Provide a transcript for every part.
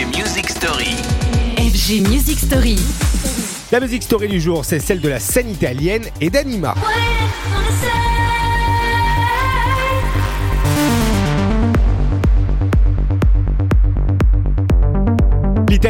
FG Music Story. FG Music Story. La musique story du jour, c'est celle de la scène italienne et d'Anima.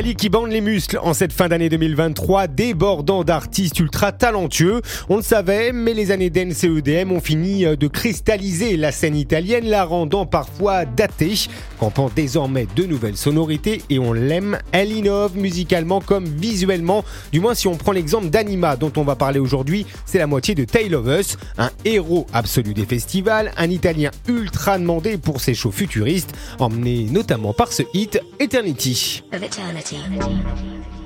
L'Italie qui bande les muscles en cette fin d'année 2023, débordant d'artistes ultra talentueux. On le savait, mais les années dance et EDM ont fini euh, de cristalliser la scène italienne, la rendant parfois datée. Campant désormais de nouvelles sonorités et on l'aime, elle innove musicalement comme visuellement. Du moins si on prend l'exemple d'Anima dont on va parler aujourd'hui, c'est la moitié de Tale of Us, un héros absolu des festivals, un Italien ultra demandé pour ses shows futuristes, emmené notamment par ce hit eternity. energy. energy.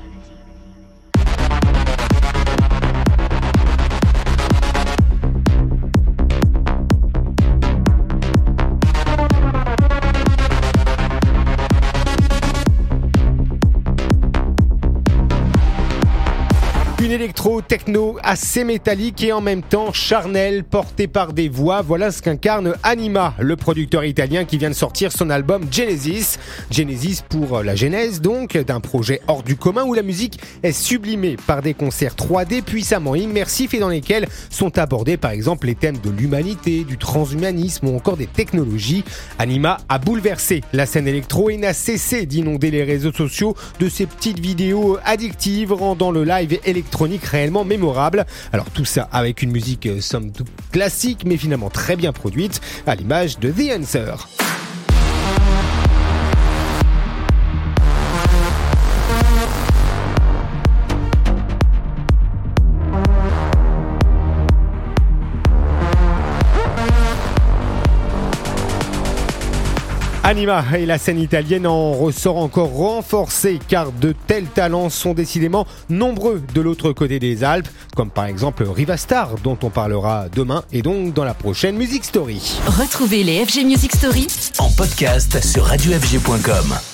Une électro techno assez métallique et en même temps charnelle, portée par des voix. Voilà ce qu'incarne Anima, le producteur italien qui vient de sortir son album Genesis. Genesis pour la genèse donc d'un projet hors du commun où la musique est sublimée par des concerts 3D puissamment immersifs et dans lesquels sont abordés par exemple les thèmes de l'humanité, du transhumanisme ou encore des technologies. Anima a bouleversé la scène électro et n'a cessé d'inonder les réseaux sociaux de ces petites vidéos addictives rendant le live réellement mémorable. Alors tout ça avec une musique euh, somme toute classique mais finalement très bien produite à l'image de The Answer. Anima et la scène italienne en ressort encore renforcée car de tels talents sont décidément nombreux de l'autre côté des Alpes, comme par exemple Rivastar dont on parlera demain et donc dans la prochaine Music Story. Retrouvez les FG Music Story En podcast sur radiofg.com.